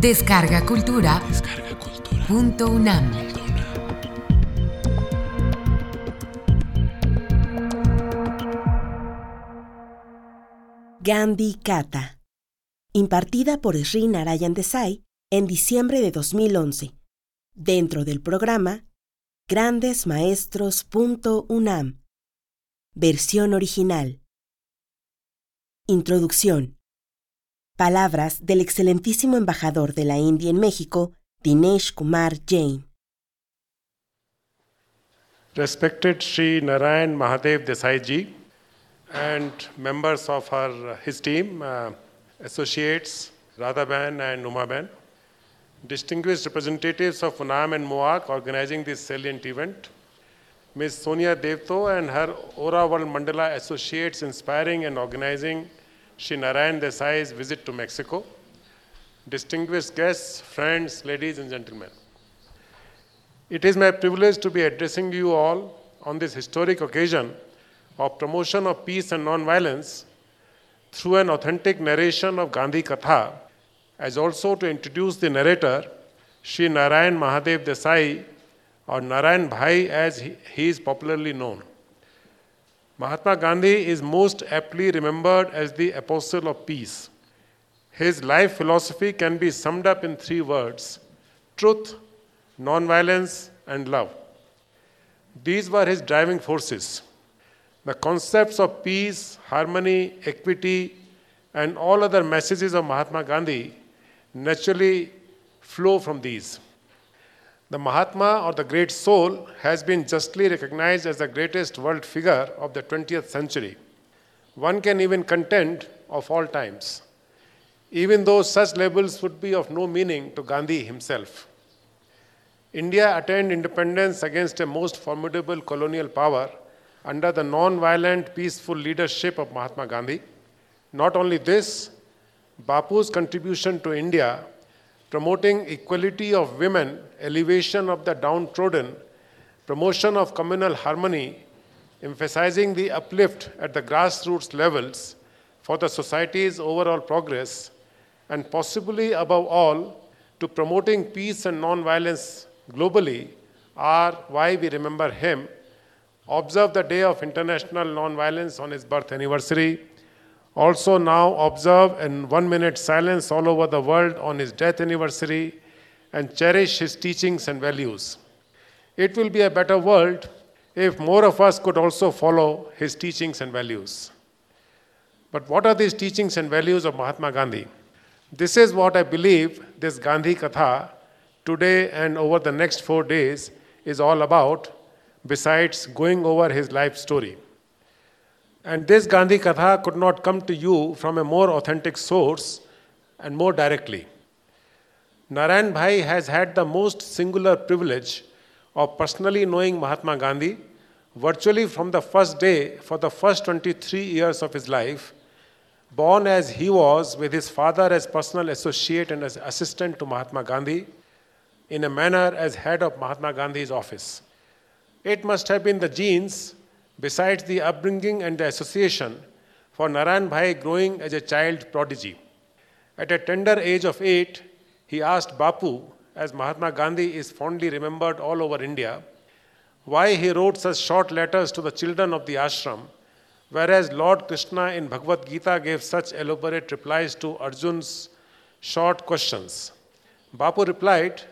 Descarga Cultura. Punto UNAM. Gandhi Kata. Impartida por Sri Narayan Desai en diciembre de 2011. Dentro del programa grandesmaestros.unam. Versión original. Introducción. Palabras del excelentísimo embajador de la India en México, Dinesh Kumar Jain. Respected Sri Narayan Mahadev Desai ji and members of her, his team, uh, associates Radhaban and Umaban, distinguished representatives of UNAM and MOAC organizing this salient event, Ms. Sonia Devto and her Aura World Mandala associates inspiring and organizing Sri Narayan Desai's visit to Mexico, distinguished guests, friends, ladies and gentlemen. It is my privilege to be addressing you all on this historic occasion of promotion of peace and non-violence through an authentic narration of Gandhi Katha, as also to introduce the narrator, Sri Narayan Mahadev Desai, or Narayan Bhai as he, he is popularly known. Mahatma Gandhi is most aptly remembered as the apostle of peace. His life philosophy can be summed up in three words truth, nonviolence, and love. These were his driving forces. The concepts of peace, harmony, equity, and all other messages of Mahatma Gandhi naturally flow from these. The Mahatma or the Great Soul has been justly recognized as the greatest world figure of the 20th century. One can even contend of all times, even though such labels would be of no meaning to Gandhi himself. India attained independence against a most formidable colonial power under the non violent, peaceful leadership of Mahatma Gandhi. Not only this, Bapu's contribution to India, promoting equality of women, elevation of the downtrodden, promotion of communal harmony, emphasizing the uplift at the grassroots levels for the society's overall progress, and possibly above all, to promoting peace and non-violence globally are why we remember him observe the day of international non-violence on his birth anniversary. Also now observe in one minute silence all over the world on his death anniversary and cherish his teachings and values. It will be a better world if more of us could also follow his teachings and values. But what are these teachings and values of Mahatma Gandhi? This is what I believe this Gandhi Katha today and over the next four days is all about besides going over his life story. And this Gandhi Katha could not come to you from a more authentic source and more directly. Narayan Bhai has had the most singular privilege of personally knowing Mahatma Gandhi virtually from the first day for the first 23 years of his life, born as he was with his father as personal associate and as assistant to Mahatma Gandhi, in a manner as head of Mahatma Gandhi's office. It must have been the genes, besides the upbringing and the association, for Narayan Bhai growing as a child prodigy. At a tender age of eight, he asked Bapu, as Mahatma Gandhi is fondly remembered all over India, why he wrote such short letters to the children of the ashram, whereas Lord Krishna in Bhagavad Gita gave such elaborate replies to Arjun's short questions. Bapu replied,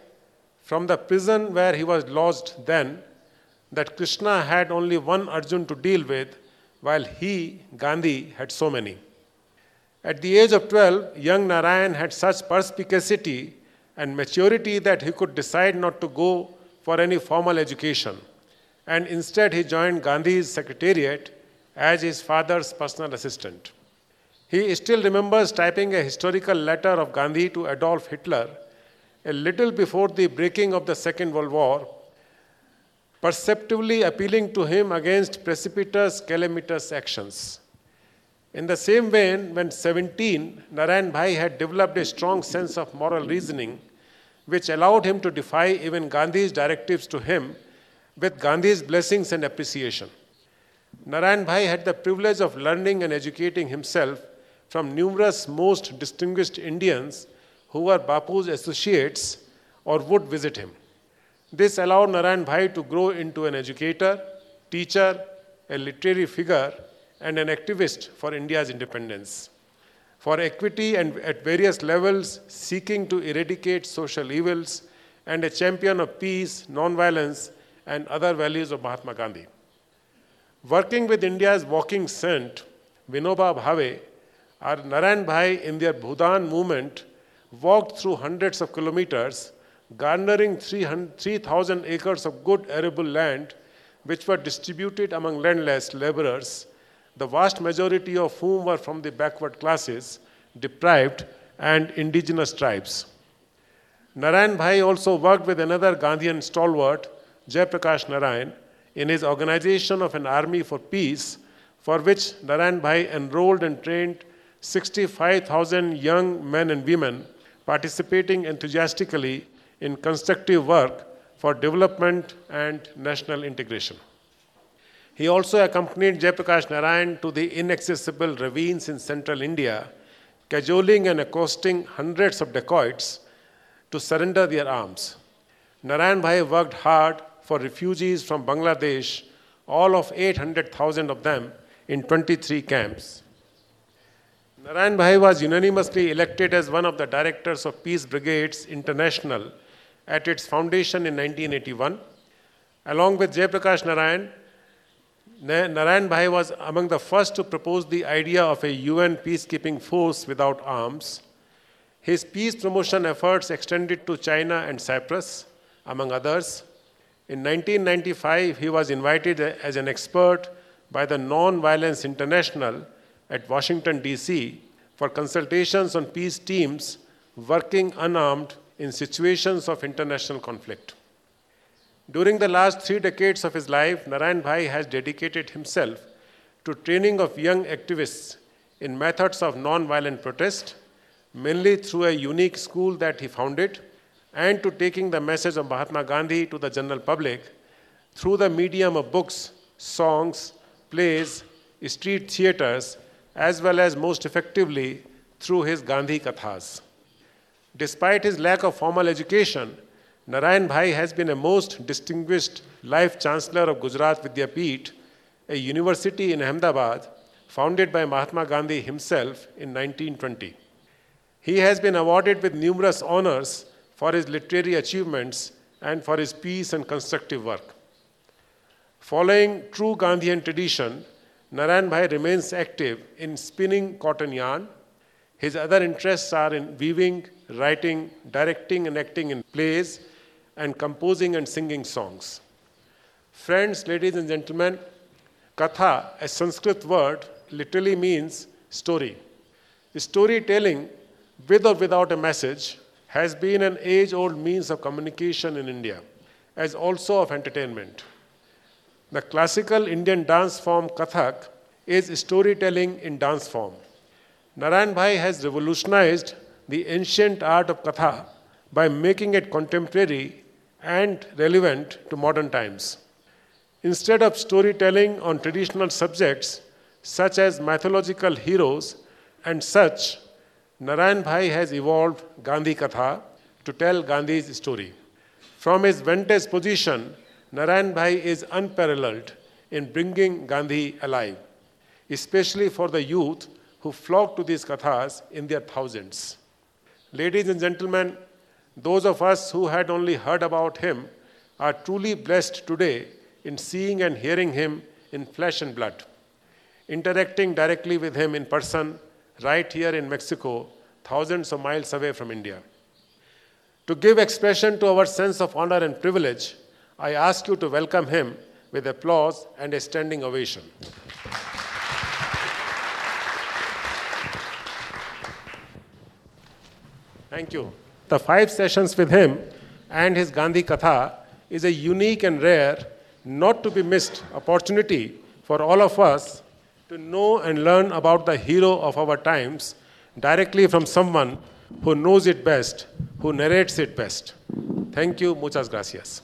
From the prison where he was lodged then, that Krishna had only one Arjun to deal with, while he, Gandhi, had so many. At the age of 12, young Narayan had such perspicacity and maturity that he could decide not to go for any formal education, and instead he joined Gandhi's secretariat as his father's personal assistant. He still remembers typing a historical letter of Gandhi to Adolf Hitler a little before the breaking of the Second World War perceptively appealing to him against precipitous, calamitous actions. In the same vein, when 17, Narayan Bhai had developed a strong sense of moral reasoning, which allowed him to defy even Gandhi's directives to him with Gandhi's blessings and appreciation. Narayan Bhai had the privilege of learning and educating himself from numerous most distinguished Indians who were Bapu's associates or would visit him. This allowed Narayan Bhai to grow into an educator, teacher, a literary figure, and an activist for India's independence. For equity and at various levels, seeking to eradicate social evils, and a champion of peace, non-violence, and other values of Mahatma Gandhi. Working with India's walking saint, Vinoba Bhave, our Narayan Bhai in their Bhudan movement walked through hundreds of kilometers, garnering 3,000 acres of good arable land, which were distributed among landless laborers, the vast majority of whom were from the backward classes, deprived, and indigenous tribes. Narayan Bhai also worked with another Gandhian stalwart, Jayaprakash Narayan, in his organization of an army for peace, for which Narayan Bhai enrolled and trained 65,000 young men and women participating enthusiastically in constructive work for development and national integration. He also accompanied Jayaprakash Narayan to the inaccessible ravines in central India, cajoling and accosting hundreds of dacoits to surrender their arms. Narayan Bhai worked hard for refugees from Bangladesh, all of 800,000 of them in 23 camps. Narayan Bhai was unanimously elected as one of the directors of Peace Brigades International at its foundation in 1981. Along with Jayaprakash Narayan, Narayan Bhai was among the first to propose the idea of a UN peacekeeping force without arms. His peace promotion efforts extended to China and Cyprus, among others. In 1995, he was invited as an expert by the Non-Violence International at Washington, D.C. for consultations on peace teams working unarmed in situations of international conflict. During the last three decades of his life, Narayan Bhai has dedicated himself to training of young activists in methods of non-violent protest, mainly through a unique school that he founded, and to taking the message of Mahatma Gandhi to the general public through the medium of books, songs, plays, street theaters, as well as most effectively through his Gandhi Kathas. Despite his lack of formal education, Narayan Bhai has been a most distinguished Life Chancellor of Gujarat Vidyapeeth, a university in Ahmedabad founded by Mahatma Gandhi himself in 1920. He has been awarded with numerous honors for his literary achievements and for his peace and constructive work. Following true Gandhian tradition, Narayan Bhai remains active in spinning cotton yarn. His other interests are in weaving, writing, directing and acting in plays, and composing and singing songs. Friends, ladies and gentlemen, Katha, a Sanskrit word, literally means story. Storytelling, with or without a message, has been an age old means of communication in India, as also of entertainment. The classical Indian dance form Kathak is storytelling in dance form. Narayan Bhai has revolutionized the ancient art of Katha by making it contemporary and relevant to modern times. Instead of storytelling on traditional subjects such as mythological heroes and such, Narayan Bhai has evolved Gandhi Katha to tell Gandhi's story. From his vantage position, Narayan Bhai is unparalleled in bringing Gandhi alive, especially for the youth who flocked to these kathas in their thousands. Ladies and gentlemen, those of us who had only heard about him are truly blessed today in seeing and hearing him in flesh and blood, interacting directly with him in person right here in Mexico, thousands of miles away from India. To give expression to our sense of honor and privilege, I ask you to welcome him with applause and a standing ovation. Thank you. The five sessions with him and his Gandhi Katha is a unique and rare, not to be missed opportunity for all of us to know and learn about the hero of our times directly from someone who knows it best, who narrates it best. Thank you. Muchas gracias.